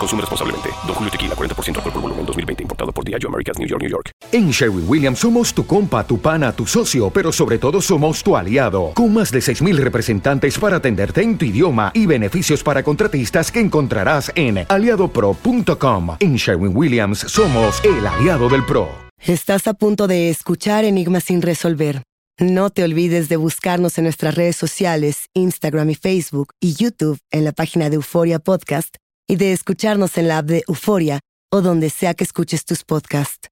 Consume responsablemente. Don Julio Tequila, 40% alcohol por volumen, 2020. Importado por Diageo Americas, New York, New York. En Sherwin Williams somos tu compa, tu pana, tu socio, pero sobre todo somos tu aliado. Con más de 6.000 representantes para atenderte en tu idioma y beneficios para contratistas que encontrarás en aliadopro.com. En Sherwin Williams somos el aliado del PRO. Estás a punto de escuchar Enigmas sin resolver. No te olvides de buscarnos en nuestras redes sociales, Instagram y Facebook y YouTube en la página de Euforia Podcast y de escucharnos en la app de Euforia o donde sea que escuches tus podcasts.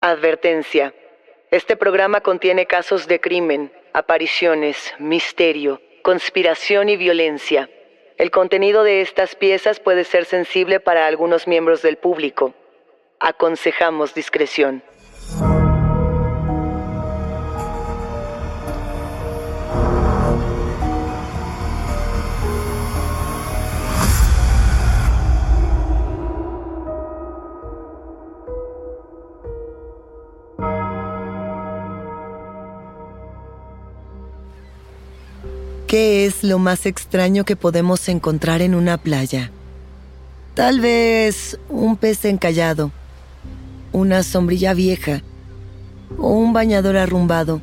Advertencia. Este programa contiene casos de crimen, apariciones, misterio, conspiración y violencia. El contenido de estas piezas puede ser sensible para algunos miembros del público. Aconsejamos discreción. ¿Qué es lo más extraño que podemos encontrar en una playa? Tal vez un pez encallado, una sombrilla vieja o un bañador arrumbado.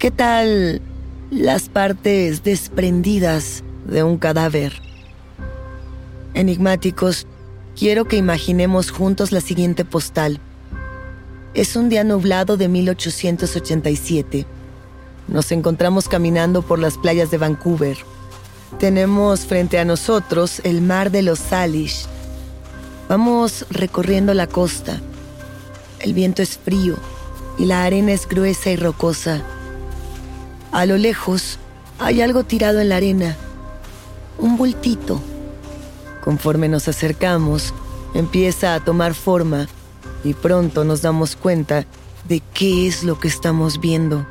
¿Qué tal las partes desprendidas de un cadáver? Enigmáticos, quiero que imaginemos juntos la siguiente postal. Es un día nublado de 1887. Nos encontramos caminando por las playas de Vancouver. Tenemos frente a nosotros el mar de los Salish. Vamos recorriendo la costa. El viento es frío y la arena es gruesa y rocosa. A lo lejos hay algo tirado en la arena. Un bultito. Conforme nos acercamos, empieza a tomar forma y pronto nos damos cuenta de qué es lo que estamos viendo.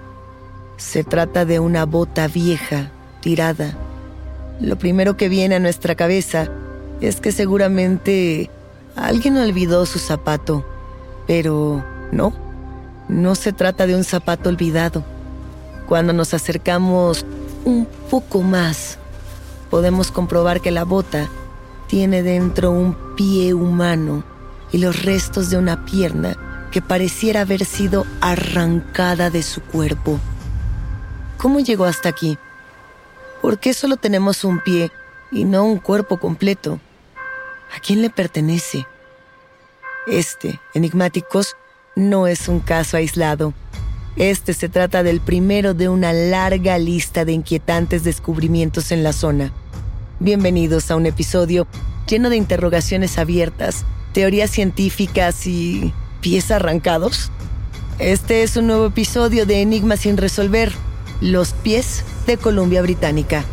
Se trata de una bota vieja, tirada. Lo primero que viene a nuestra cabeza es que seguramente alguien olvidó su zapato, pero no, no se trata de un zapato olvidado. Cuando nos acercamos un poco más, podemos comprobar que la bota tiene dentro un pie humano y los restos de una pierna que pareciera haber sido arrancada de su cuerpo. ¿Cómo llegó hasta aquí? ¿Por qué solo tenemos un pie y no un cuerpo completo? ¿A quién le pertenece? Este, enigmáticos, no es un caso aislado. Este se trata del primero de una larga lista de inquietantes descubrimientos en la zona. Bienvenidos a un episodio lleno de interrogaciones abiertas, teorías científicas y pies arrancados. Este es un nuevo episodio de Enigmas sin resolver los pies de Columbia Británica.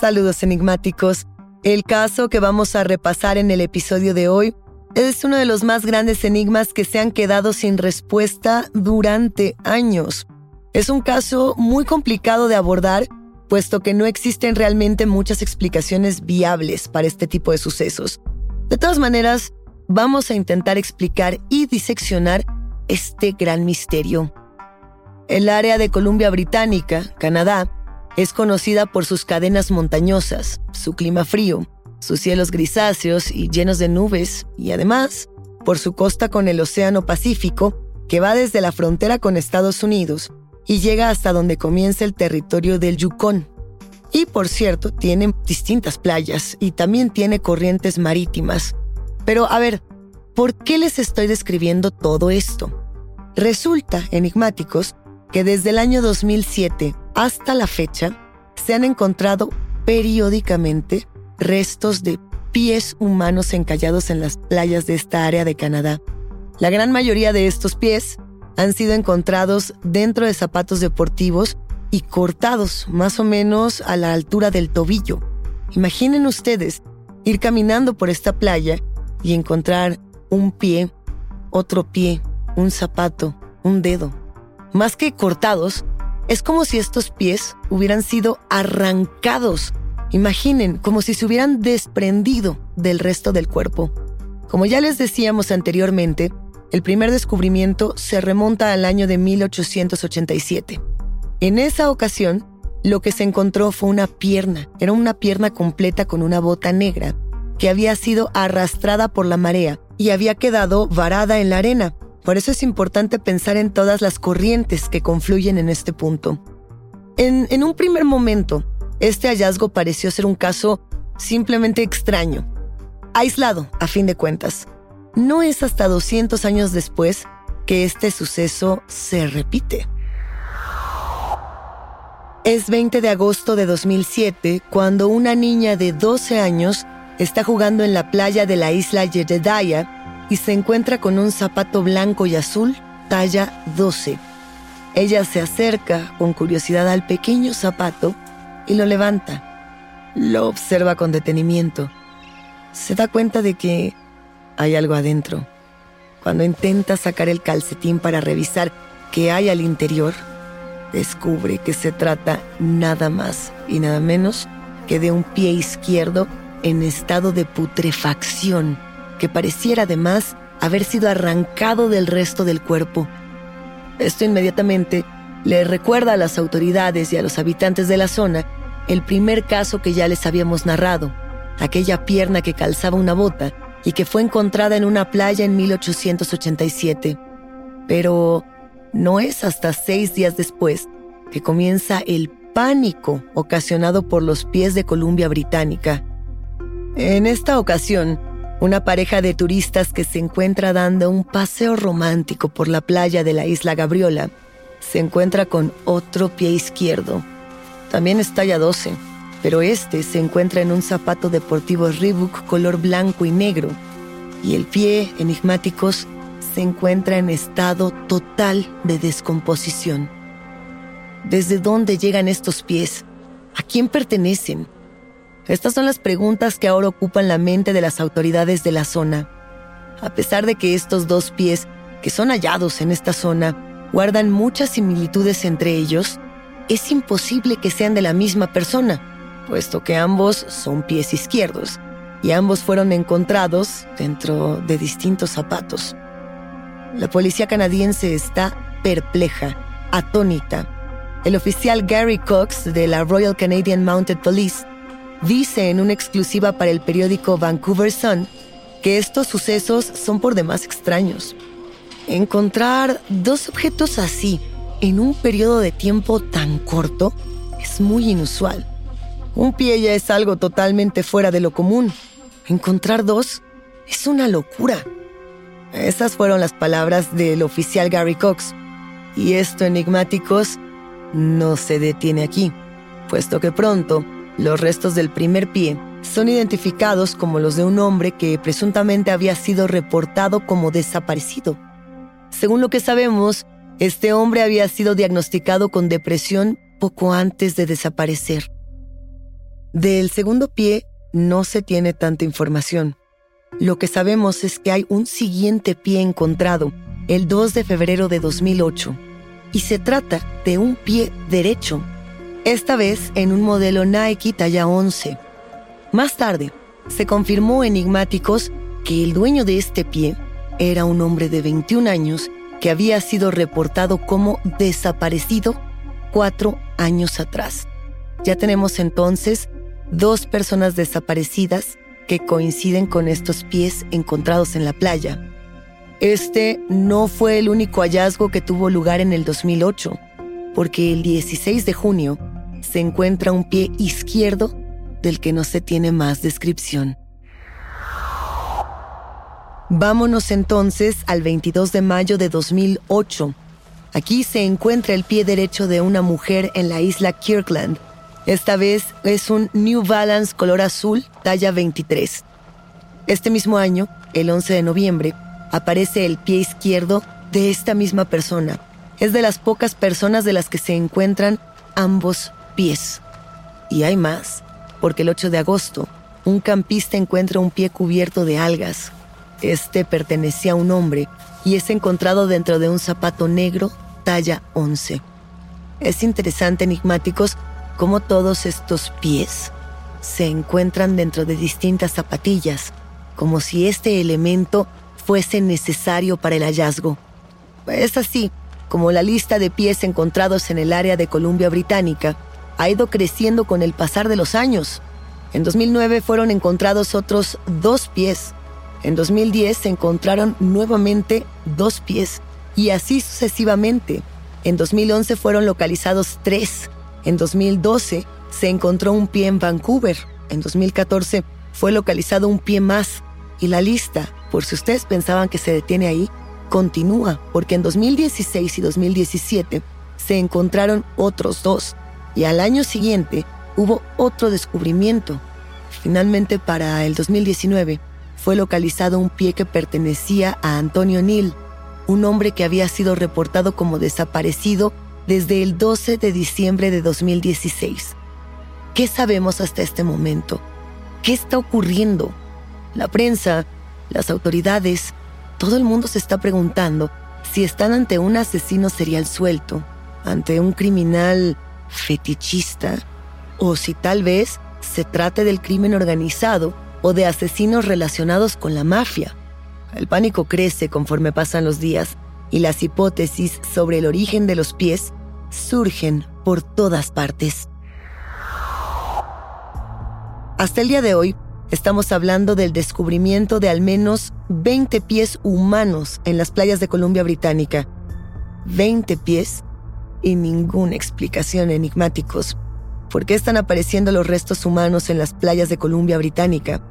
Saludos enigmáticos. El caso que vamos a repasar en el episodio de hoy es uno de los más grandes enigmas que se han quedado sin respuesta durante años. Es un caso muy complicado de abordar, puesto que no existen realmente muchas explicaciones viables para este tipo de sucesos. De todas maneras, vamos a intentar explicar y diseccionar este gran misterio. El área de Columbia Británica, Canadá, es conocida por sus cadenas montañosas, su clima frío, sus cielos grisáceos y llenos de nubes, y además por su costa con el Océano Pacífico, que va desde la frontera con Estados Unidos y llega hasta donde comienza el territorio del Yukon. Y por cierto, tiene distintas playas y también tiene corrientes marítimas. Pero a ver, ¿por qué les estoy describiendo todo esto? Resulta, enigmáticos, que desde el año 2007 hasta la fecha se han encontrado periódicamente restos de pies humanos encallados en las playas de esta área de Canadá. La gran mayoría de estos pies han sido encontrados dentro de zapatos deportivos y cortados más o menos a la altura del tobillo. Imaginen ustedes ir caminando por esta playa y encontrar un pie, otro pie, un zapato, un dedo. Más que cortados, es como si estos pies hubieran sido arrancados. Imaginen, como si se hubieran desprendido del resto del cuerpo. Como ya les decíamos anteriormente, el primer descubrimiento se remonta al año de 1887. En esa ocasión, lo que se encontró fue una pierna. Era una pierna completa con una bota negra que había sido arrastrada por la marea y había quedado varada en la arena. Por eso es importante pensar en todas las corrientes que confluyen en este punto. En, un primer momento, este hallazgo pareció ser un caso simplemente extraño, aislado a fin de cuentas. No es hasta 200 años después que este suceso se repite. Es 20 de agosto de 2007 cuando una niña de 12 años está jugando en la playa de la isla Jedediah y se encuentra con un zapato blanco y azul talla 12. Ella se acerca con curiosidad al pequeño zapato y lo levanta. Lo observa con detenimiento. Se da cuenta de que hay algo adentro. Cuando intenta sacar el calcetín para revisar qué hay al interior, descubre que se trata nada más y nada menos que de un pie izquierdo en estado de putrefacción, que pareciera además haber sido arrancado del resto del cuerpo. Esto inmediatamente le recuerda a las autoridades y a los habitantes de la zona el primer caso que ya les habíamos narrado, aquella pierna que calzaba una bota y que fue encontrada en una playa en 1887. Pero no es hasta seis días después que comienza el pánico ocasionado por los pies de Columbia Británica. En esta ocasión, una pareja de turistas que se encuentra dando un paseo romántico por la playa de la isla Gabriola se encuentra con otro pie izquierdo. También es talla 12 pero este se encuentra en un zapato deportivo Reebok color blanco y negro, y el pie, enigmáticos, se encuentra en estado total de descomposición. ¿Desde dónde llegan estos pies? ¿A quién pertenecen? Estas son las preguntas que ahora ocupan la mente de las autoridades de la zona. A pesar de que estos dos pies, que son hallados en esta zona, guardan muchas similitudes entre ellos, es imposible que sean de la misma persona puesto que ambos son pies izquierdos y ambos fueron encontrados dentro de distintos zapatos. La policía canadiense está perpleja, atónita. El oficial Gary Cox de la Royal Canadian Mounted Police dice en una exclusiva para el periódico Vancouver Sun que estos sucesos son por demás extraños. Encontrar dos objetos así en un periodo de tiempo tan corto es muy inusual. Un pie ya es algo totalmente fuera de lo común. Encontrar dos es una locura. Esas fueron las palabras del oficial Gary Cox. Y esto, enigmáticos, no se detiene aquí, puesto que pronto los restos del primer pie son identificados como los de un hombre que presuntamente había sido reportado como desaparecido. Según lo que sabemos, este hombre había sido diagnosticado con depresión poco antes de desaparecer. Del segundo pie no se tiene tanta información. Lo que sabemos es que hay un siguiente pie encontrado el 2 de febrero de 2008 y se trata de un pie derecho, esta vez en un modelo Nike talla 11. Más tarde, se confirmó enigmáticos que el dueño de este pie era un hombre de 21 años que había sido reportado como desaparecido cuatro años atrás. Ya tenemos entonces dos personas desaparecidas que coinciden con estos pies encontrados en la playa. Este no fue el único hallazgo que tuvo lugar en el 2008, porque el 16 de junio se encuentra un pie izquierdo del que no se tiene más descripción. Vámonos entonces al 22 de mayo de 2008. Aquí se encuentra el pie derecho de una mujer en la isla Kirkland. Esta vez es un New Balance color azul, talla 23. Este mismo año, el 11 de noviembre, aparece el pie izquierdo de esta misma persona. Es de las pocas personas de las que se encuentran ambos pies. Y hay más, porque el 8 de agosto, un campista encuentra un pie cubierto de algas. Este pertenecía a un hombre y es encontrado dentro de un zapato negro talla 11. Es interesante, enigmáticos, cómo todos estos pies se encuentran dentro de distintas zapatillas, como si este elemento fuese necesario para el hallazgo. Es así como la lista de pies encontrados en el área de Columbia Británica ha ido creciendo con el pasar de los años. En 2009 fueron encontrados otros dos pies. En 2010 se encontraron nuevamente dos pies. Y así sucesivamente. En 2011 fueron localizados tres. En 2012 se encontró un pie en Vancouver. En 2014 fue localizado un pie más. Y la lista, por si ustedes pensaban que se detiene ahí, continúa, porque en 2016 y 2017 se encontraron otros dos. Y al año siguiente hubo otro descubrimiento. Finalmente, para el 2019, fue localizado un pie que pertenecía a Antonio Neal, un hombre que había sido reportado como desaparecido desde el 12 de diciembre de 2016. ¿Qué sabemos hasta este momento? ¿Qué está ocurriendo? La prensa, las autoridades, todo el mundo se está preguntando si están ante un asesino serial suelto, ante un criminal fetichista, o si tal vez se trate del crimen organizado o de asesinos relacionados con la mafia. El pánico crece conforme pasan los días y las hipótesis sobre el origen de los pies surgen por todas partes. Hasta el día de hoy, estamos hablando del descubrimiento de al menos 20 pies humanos en las playas de Columbia Británica. 20 pies y ninguna explicación enigmáticos. ¿Por qué están apareciendo los restos humanos en las playas de Columbia Británica?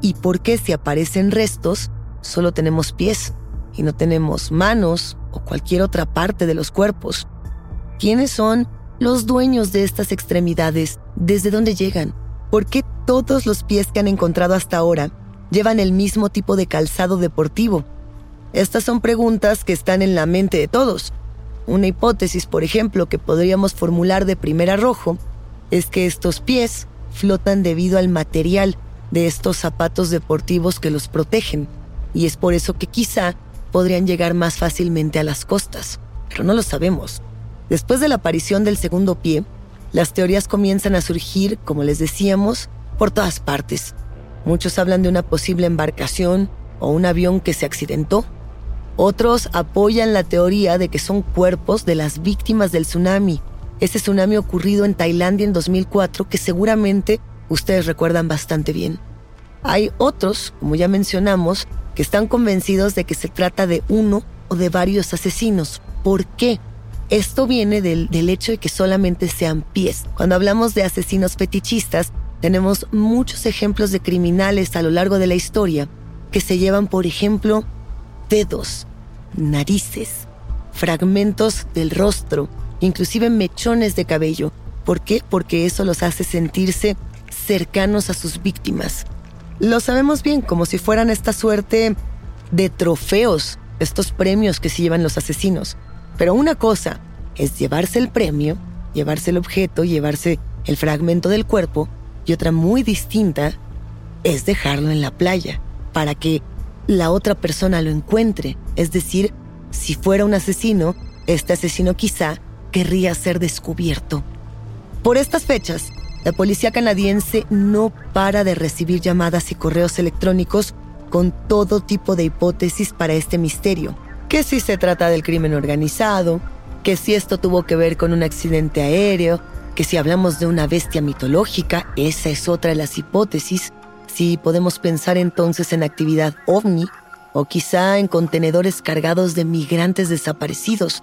¿Y por qué si aparecen restos, solo tenemos pies y no tenemos manos o cualquier otra parte de los cuerpos? ¿Quiénes son los dueños de estas extremidades? ¿Desde dónde llegan? ¿Por qué todos los pies que han encontrado hasta ahora llevan el mismo tipo de calzado deportivo? Estas son preguntas que están en la mente de todos. Una hipótesis, por ejemplo, que podríamos formular de primer arrojo es que estos pies flotan debido al material de estos zapatos deportivos que los protegen, y es por eso que quizá podrían llegar más fácilmente a las costas, pero no lo sabemos. Después de la aparición del segundo pie, las teorías comienzan a surgir, como les decíamos, por todas partes. Muchos hablan de una posible embarcación o un avión que se accidentó. Otros apoyan la teoría de que son cuerpos de las víctimas del tsunami ese tsunami ocurrido en Tailandia en 2004 que seguramente ustedes recuerdan bastante bien. Hay otros, como ya mencionamos, que están convencidos de que se trata de uno o de varios asesinos. ¿Por qué? Esto viene del, del, hecho de que solamente sean pies. Cuando hablamos de asesinos fetichistas, tenemos muchos ejemplos de criminales a lo largo de la historia que se llevan, por ejemplo, dedos, narices, fragmentos del rostro, inclusive mechones de cabello. ¿Por qué? Porque eso los hace sentirse cercanos a sus víctimas. Lo sabemos bien, como si fueran esta suerte de trofeos, estos premios que se llevan los asesinos. Pero una cosa es llevarse el premio, llevarse el objeto, llevarse el fragmento del cuerpo, y otra muy distinta es dejarlo en la playa para que la otra persona lo encuentre. Es decir, si fuera un asesino, este asesino quizá querría ser descubierto. Por estas fechas, la policía canadiense no para de recibir llamadas y correos electrónicos con todo tipo de hipótesis para este misterio. Que si se trata del crimen organizado, que si esto tuvo que ver con un accidente aéreo, que si hablamos de una bestia mitológica, esa es otra de las hipótesis, si podemos pensar entonces en actividad ovni o quizá en contenedores cargados de migrantes desaparecidos.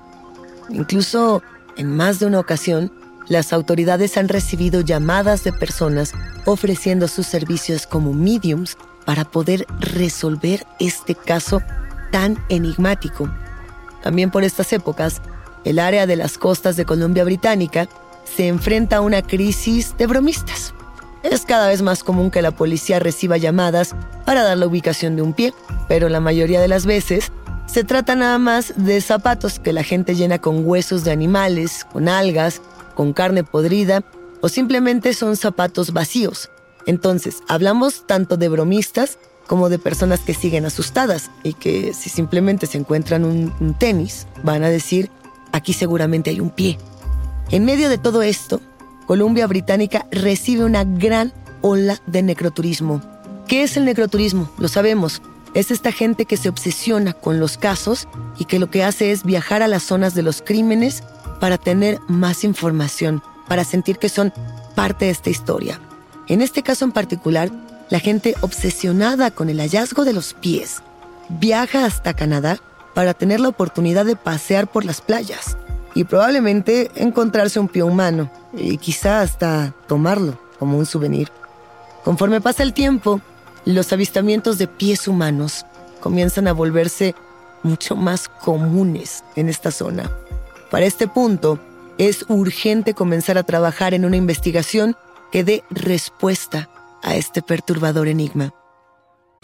Incluso en más de una ocasión, las autoridades han recibido llamadas de personas ofreciendo sus servicios como mediums para poder resolver este caso tan enigmático. También por estas épocas, el área de las costas de Columbia Británica se enfrenta a una crisis de bromistas. Es cada vez más común que la policía reciba llamadas para dar la ubicación de un pie, pero la mayoría de las veces se trata nada más de zapatos que la gente llena con huesos de animales, con algas, con carne podrida o simplemente son zapatos vacíos. Entonces, hablamos tanto de bromistas como de personas que siguen asustadas y que si simplemente se encuentran un, un tenis, van a decir, aquí seguramente hay un pie. En medio de todo esto, Columbia Británica recibe una gran ola de necroturismo. ¿Qué es el necroturismo? Lo sabemos. Es esta gente que se obsesiona con los casos y que lo que hace es viajar a las zonas de los crímenes para tener más información, para sentir que son parte de esta historia. En este caso en particular, la gente obsesionada con el hallazgo de los pies viaja hasta Canadá para tener la oportunidad de pasear por las playas y probablemente encontrarse un pie humano y quizá hasta tomarlo como un souvenir. Conforme pasa el tiempo, los avistamientos de pies humanos comienzan a volverse mucho más comunes en esta zona. Para este punto, es urgente comenzar a trabajar en una investigación que dé respuesta a este perturbador enigma.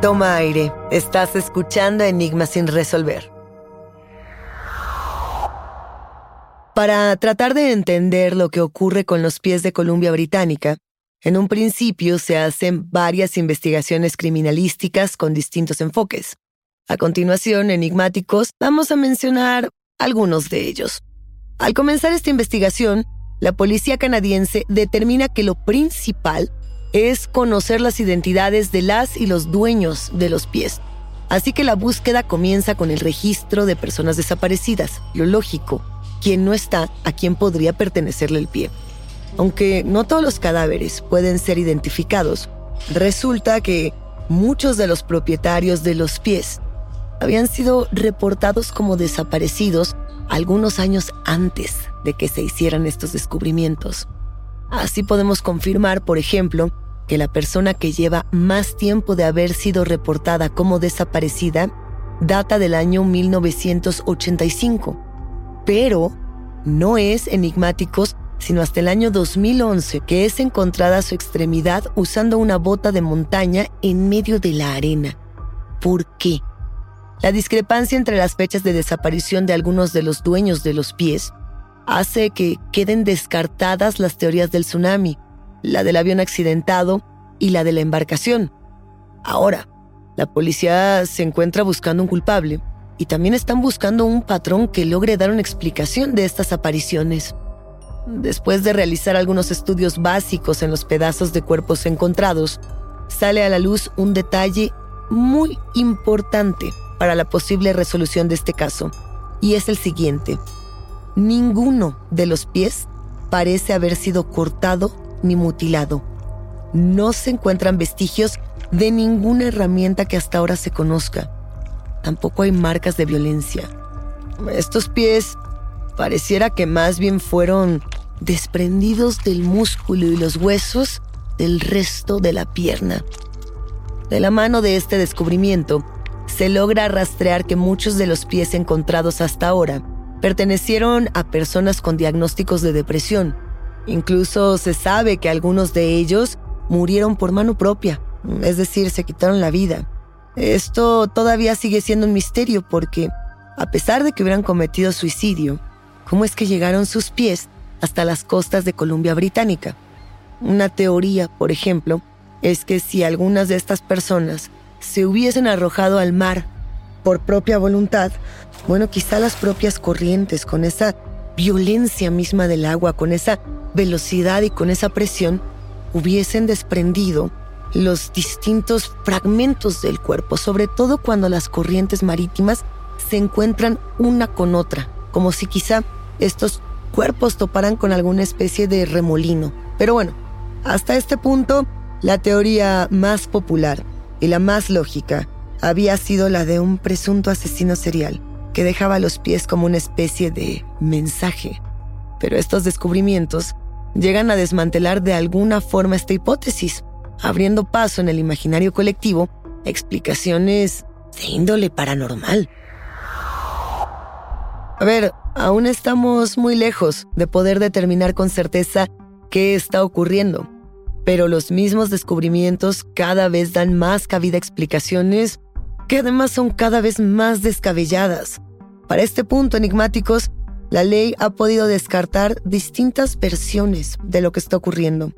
Toma aire. Estás escuchando Enigmas sin resolver. Para tratar de entender lo que ocurre con los pies de Columbia Británica, en un principio se hacen varias investigaciones criminalísticas con distintos enfoques. A continuación, enigmáticos, vamos a mencionar algunos de ellos. Al comenzar esta investigación, la policía canadiense determina que lo principal es conocer las identidades de las y los dueños de los pies. Así que la búsqueda comienza con el registro de personas desaparecidas, lo lógico, quien no está, a quien podría pertenecerle el pie. Aunque no todos los cadáveres pueden ser identificados, resulta que muchos de los propietarios de los pies habían sido reportados como desaparecidos algunos años antes de que se hicieran estos descubrimientos. Así podemos confirmar, por ejemplo, que la persona que lleva más tiempo de haber sido reportada como desaparecida data del año 1985, pero no es enigmáticos sino hasta el año 2011 que es encontrada su extremidad usando una bota de montaña en medio de la arena. ¿Por qué? La discrepancia entre las fechas de desaparición de algunos de los dueños de los pies hace que queden descartadas las teorías del tsunami, la del avión accidentado y la de la embarcación. Ahora, la policía se encuentra buscando un culpable y también están buscando un patrón que logre dar una explicación de estas apariciones. Después de realizar algunos estudios básicos en los pedazos de cuerpos encontrados, sale a la luz un detalle muy importante para la posible resolución de este caso, y es el siguiente. Ninguno de los pies parece haber sido cortado ni mutilado. No se encuentran vestigios de ninguna herramienta que hasta ahora se conozca. Tampoco hay marcas de violencia. Estos pies pareciera que más bien fueron desprendidos del músculo y los huesos del resto de la pierna. De la mano de este descubrimiento, se logra rastrear que muchos de los pies encontrados hasta ahora pertenecieron a personas con diagnósticos de depresión Incluso se sabe que algunos de ellos murieron por mano propia, es decir, se quitaron la vida. Esto todavía sigue siendo un misterio porque, a pesar de que hubieran cometido suicidio, ¿cómo es que llegaron sus pies hasta las costas de Columbia Británica? Una teoría, por ejemplo, es que si algunas de estas personas se hubiesen arrojado al mar por propia voluntad, bueno, quizá las propias corrientes, con esa violencia misma del agua, con esa velocidad y con esa presión, hubiesen desprendido los distintos fragmentos del cuerpo, sobre todo cuando las corrientes marítimas se encuentran una con otra, como si quizá estos cuerpos toparan con alguna especie de remolino. Pero bueno, hasta este punto, la teoría más popular y la más lógica había sido la de un presunto asesino serial que dejaba los pies como una especie de mensaje. Pero estos descubrimientos llegan a desmantelar de alguna forma esta hipótesis, abriendo paso en el imaginario colectivo a explicaciones de índole paranormal. A ver, aún estamos muy lejos de poder determinar con certeza qué está ocurriendo, pero los mismos descubrimientos cada vez dan más cabida a explicaciones que además son cada vez más descabelladas. Para este punto, enigmáticos, la ley ha podido descartar distintas versiones de lo que está ocurriendo.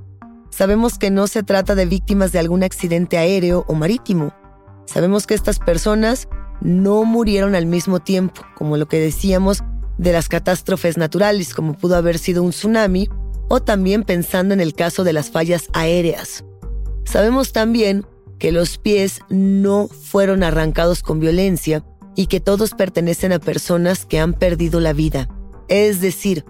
Sabemos que no se trata de víctimas de algún accidente aéreo o marítimo. Sabemos que estas personas no murieron al mismo tiempo, como lo que decíamos de las catástrofes naturales, como pudo haber sido un tsunami, o también pensando en el caso de las fallas aéreas. Sabemos también que los pies no fueron arrancados con violencia y que todos pertenecen a personas que han perdido la vida. Es decir,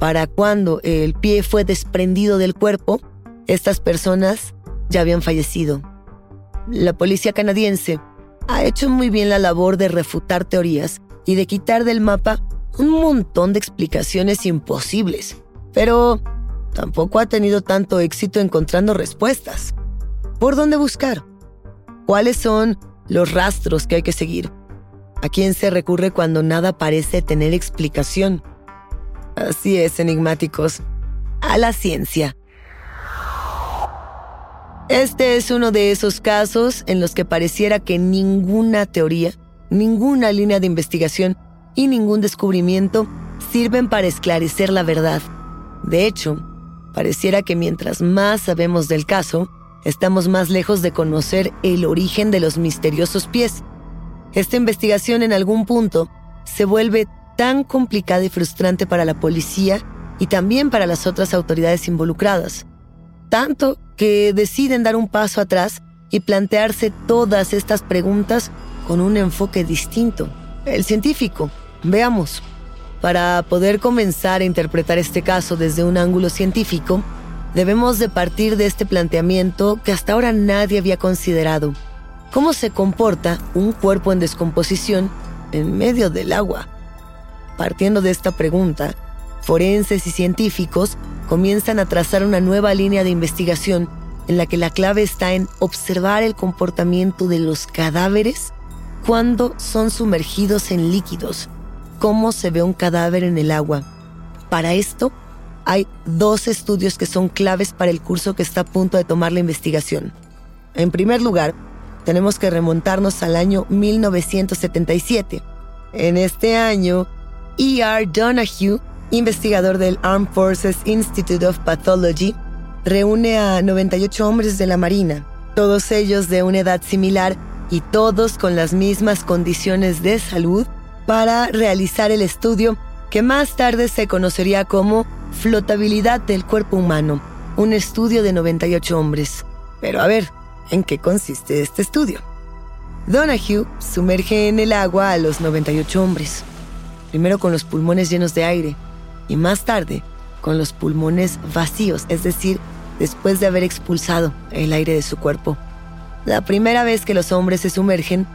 para cuando el pie fue desprendido del cuerpo, estas personas ya habían fallecido. La policía canadiense ha hecho muy bien la labor de refutar teorías y de quitar del mapa un montón de explicaciones imposibles, pero tampoco ha tenido tanto éxito encontrando respuestas. ¿Por dónde buscar? ¿Cuáles son los rastros que hay que seguir? ¿A quién se recurre cuando nada parece tener explicación? Así es, enigmáticos. A la ciencia. Este es uno de esos casos en los que pareciera que ninguna teoría, ninguna línea de investigación y ningún descubrimiento sirven para esclarecer la verdad. De hecho, pareciera que mientras más sabemos del caso, estamos más lejos de conocer el origen de los misteriosos pies. Esta investigación en algún punto se vuelve tan complicada y frustrante para la policía y también para las otras autoridades involucradas. Tanto que deciden dar un paso atrás y plantearse todas estas preguntas con un enfoque distinto. El científico, veamos. Para poder comenzar a interpretar este caso desde un ángulo científico, debemos de partir de este planteamiento que hasta ahora nadie había considerado. ¿Cómo se comporta un cuerpo en descomposición en medio del agua? Partiendo de esta pregunta, forenses y científicos comienzan a trazar una nueva línea de investigación en la que la clave está en observar el comportamiento de los cadáveres cuando son sumergidos en líquidos, cómo se ve un cadáver en el agua. Para esto, hay dos estudios que son claves para el curso que está a punto de tomar la investigación. En primer lugar, tenemos que remontarnos al año 1977. En este año, E.R. Donahue, investigador del Armed Forces Institute of Pathology, reúne a 98 hombres de la Marina, todos ellos de una edad similar y todos con las mismas condiciones de salud, para realizar el estudio que más tarde se conocería como flotabilidad del cuerpo humano, un estudio de 98 hombres. Pero a ver, ¿en qué consiste este estudio? Donahue sumerge en el agua a los 98 hombres, primero con los pulmones llenos de aire y más tarde con los pulmones vacíos, es decir, después de haber expulsado el aire de su cuerpo. La primera vez que los hombres se sumergen,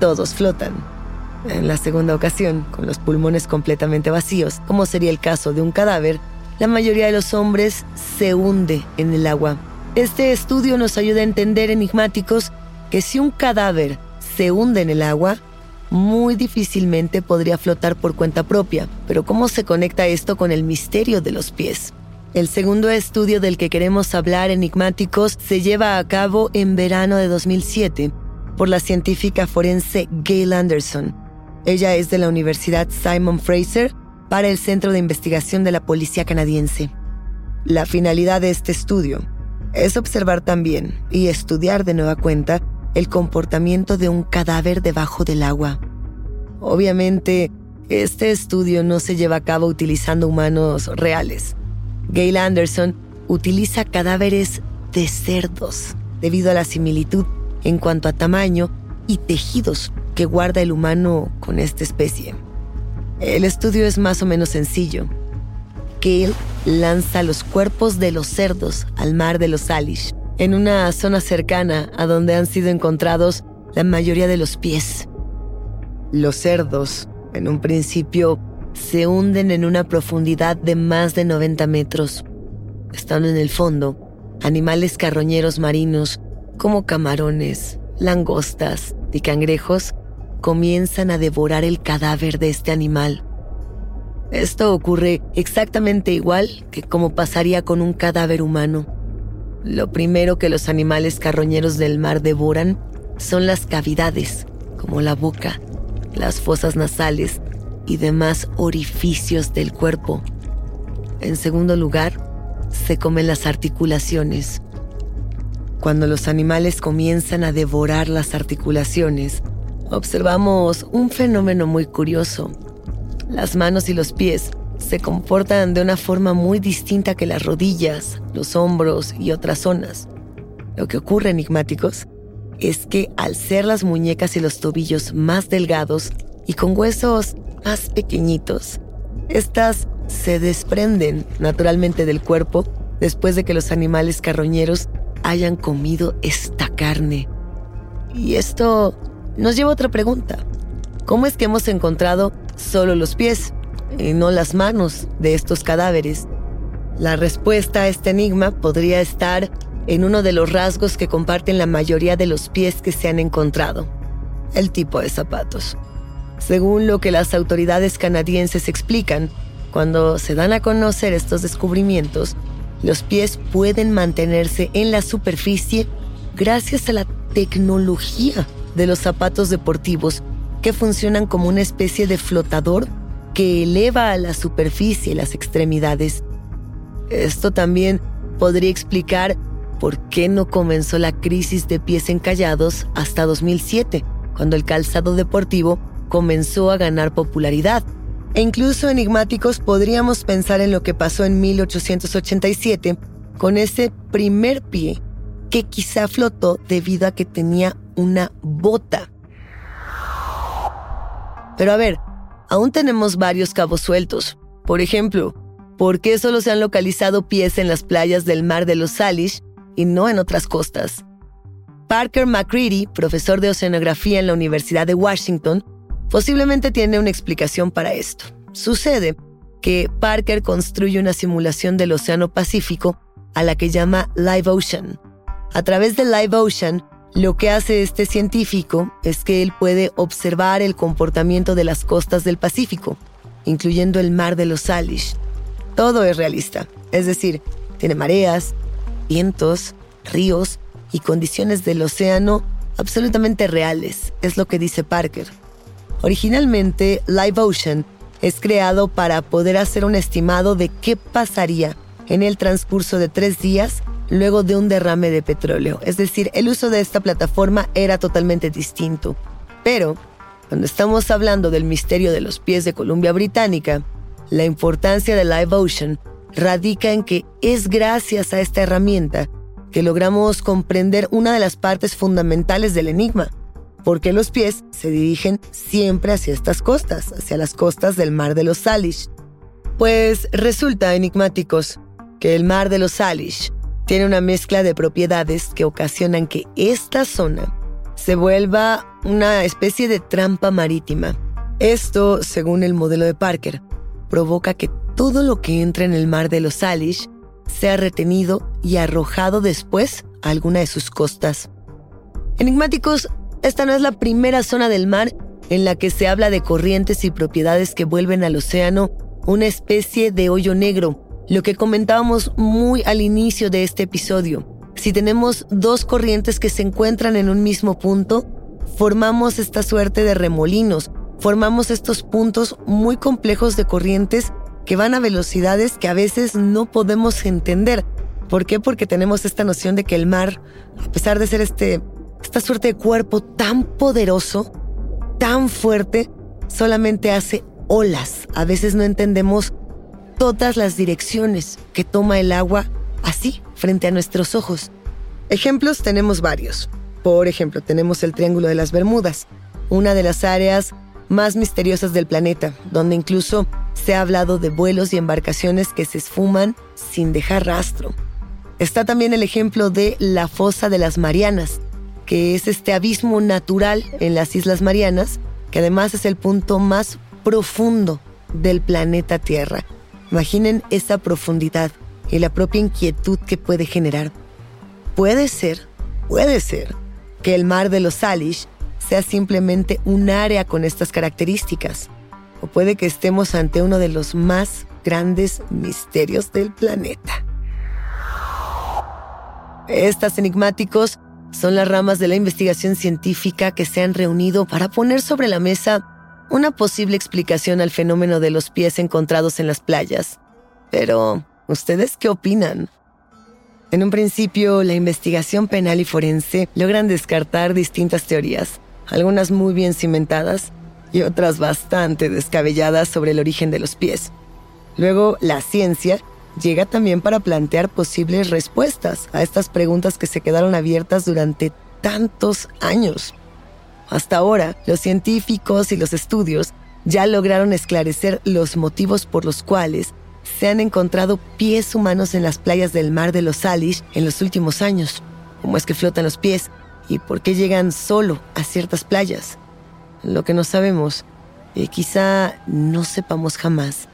todos flotan. En la segunda ocasión, con los pulmones completamente vacíos, como sería el caso de un cadáver, la mayoría de los hombres se hunde en el agua. Este estudio nos ayuda a entender enigmáticos que si un cadáver se hunde en el agua, muy difícilmente podría flotar por cuenta propia. Pero ¿cómo se conecta esto con el misterio de los pies? El segundo estudio del que queremos hablar, Enigmáticos, se lleva a cabo en verano de 2007 por la científica forense Gail Anderson. Ella es de la Universidad Simon Fraser para el Centro de Investigación de la Policía Canadiense. La finalidad de este estudio es observar también y estudiar de nueva cuenta el comportamiento de un cadáver debajo del agua. Obviamente, este estudio no se lleva a cabo utilizando humanos reales. Gail Anderson utiliza cadáveres de cerdos debido a la similitud en cuanto a tamaño y tejidos que guarda el humano con esta especie. El estudio es más o menos sencillo. Gail lanza los cuerpos de los cerdos al mar de los Salish, en una zona cercana a donde han sido encontrados la mayoría de los pies. Los cerdos, en un principio, se hunden en una profundidad de más de 90 metros. Están en el fondo animales carroñeros marinos como camarones, langostas y cangrejos comienzan a devorar el cadáver de este animal. Esto ocurre exactamente igual que como pasaría con un cadáver humano. Lo primero que los animales carroñeros del mar devoran son las cavidades, como la boca, las fosas nasales y demás orificios del cuerpo. En segundo lugar, se comen las articulaciones, cuando los animales comienzan a devorar las articulaciones, observamos un fenómeno muy curioso. Las manos y los pies se comportan de una forma muy distinta que las rodillas, los hombros y otras zonas. Lo que ocurre, enigmáticos, es que al ser las muñecas y los tobillos más delgados y con huesos más pequeñitos, estas se desprenden naturalmente del cuerpo después de que los animales carroñeros hayan comido esta carne. Y esto nos lleva a otra pregunta. ¿Cómo es que hemos encontrado solo los pies y no las manos de estos cadáveres? La respuesta a este enigma podría estar en uno de los rasgos que comparten la mayoría de los pies que se han encontrado, el tipo de zapatos. Según lo que las autoridades canadienses explican, cuando se dan a conocer estos descubrimientos, los pies pueden mantenerse en la superficie gracias a la tecnología de los zapatos deportivos que funcionan como una especie de flotador que eleva a la superficie las extremidades. Esto también podría explicar por qué no comenzó la crisis de pies encallados hasta 2007, cuando el calzado deportivo comenzó a ganar popularidad e incluso enigmáticos podríamos pensar en lo que pasó en 1887 con ese primer pie que quizá flotó debido a que tenía una bota. Pero a ver, aún tenemos varios cabos sueltos. Por ejemplo, ¿por qué solo se han localizado pies en las playas del mar de los Salish y no en otras costas? Parker McCready, profesor de oceanografía en la Universidad de Washington, Posiblemente tiene una explicación para esto. Sucede que Parker construye una simulación del Océano Pacífico a la que llama Live Ocean. A través de Live Ocean, lo que hace este científico es que él puede observar el comportamiento de las costas del Pacífico, incluyendo el mar de los Salish. Todo es realista, es decir, tiene mareas, vientos, ríos y condiciones del océano absolutamente reales, es lo que dice Parker. Originalmente, Live Ocean es creado para poder hacer un estimado de qué pasaría en el transcurso de tres días luego de un derrame de petróleo. Es decir, el uso de esta plataforma era totalmente distinto. Pero, cuando estamos hablando del misterio de los pies de Columbia Británica, la importancia de Live Ocean radica en que es gracias a esta herramienta que logramos comprender una de las partes fundamentales del enigma, porque los pies se dirigen siempre hacia estas costas, hacia las costas del mar de los Salish. Pues resulta enigmáticos el mar de los Salish tiene una mezcla de propiedades que ocasionan que esta zona se vuelva una especie de trampa marítima. Esto, según el modelo de Parker, provoca que todo lo que entra en el mar de los Salish sea retenido y arrojado después a alguna de sus costas. Enigmáticos esta no es la primera zona del mar en la que se habla de corrientes y propiedades que vuelven al océano una especie de hoyo negro Lo que comentábamos muy al inicio de este episodio. Si tenemos dos corrientes que se encuentran en un mismo punto, formamos esta suerte de remolinos, formamos estos puntos muy complejos de corrientes que van a velocidades que a veces no podemos entender. ¿Por qué? Porque tenemos esta noción de que el mar, a pesar de ser este, esta suerte de cuerpo tan poderoso, tan fuerte, solamente hace olas. A veces no entendemos todas las direcciones que toma el agua así, frente a nuestros ojos. Ejemplos tenemos varios. Por ejemplo, tenemos el Triángulo de las Bermudas, una de las áreas más misteriosas del planeta, donde incluso se ha hablado de vuelos y embarcaciones que se esfuman sin dejar rastro. Está también el ejemplo de la fosa de las Marianas, que es este abismo natural en las Islas Marianas, que además es el punto más profundo del planeta Tierra. Imaginen esa profundidad y la propia inquietud que puede generar. Puede ser, puede ser, que el mar de los Salish sea simplemente un área con estas características, o puede que estemos ante uno de los más grandes misterios del planeta. Estas enigmáticos son las ramas de la investigación científica que se han reunido para poner sobre la mesa una posible explicación al fenómeno de los pies encontrados en las playas. Pero, ¿ustedes qué opinan? En un principio, la investigación penal y forense logran descartar distintas teorías, algunas muy bien cimentadas y otras bastante descabelladas sobre el origen de los pies. Luego, la ciencia llega también para plantear posibles respuestas a estas preguntas que se quedaron abiertas durante tantos años. Hasta ahora, los científicos y los estudios ya lograron esclarecer los motivos por los cuales se han encontrado pies humanos en las playas del mar de los Salish en los últimos años. ¿Cómo es que flotan los pies? ¿Y por qué llegan solo a ciertas playas? Lo que no sabemos, y quizá no sepamos jamás,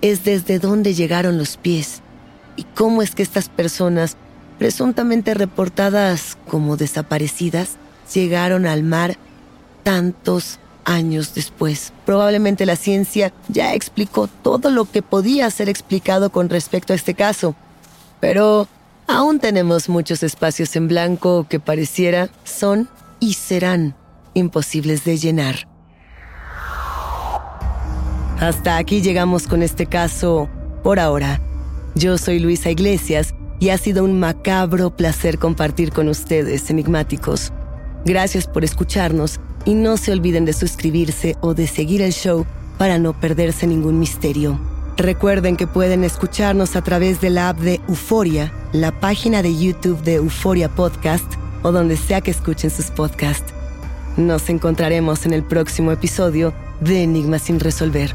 es desde dónde llegaron los pies y cómo es que estas personas, presuntamente reportadas como desaparecidas, llegaron al mar tantos años después. Probablemente la ciencia ya explicó todo lo que podía ser explicado con respecto a este caso, pero aún tenemos muchos espacios en blanco que pareciera son y serán imposibles de llenar. Hasta aquí llegamos con este caso por ahora. Yo soy Luisa Iglesias y ha sido un macabro placer compartir con ustedes, enigmáticos. Gracias por escucharnos y no se olviden de suscribirse o de seguir el show para no perderse ningún misterio. Recuerden que pueden escucharnos a través de la app de Euforia, la página de YouTube de Euforia Podcast o donde sea que escuchen sus podcasts. Nos encontraremos en el próximo episodio de Enigma sin resolver.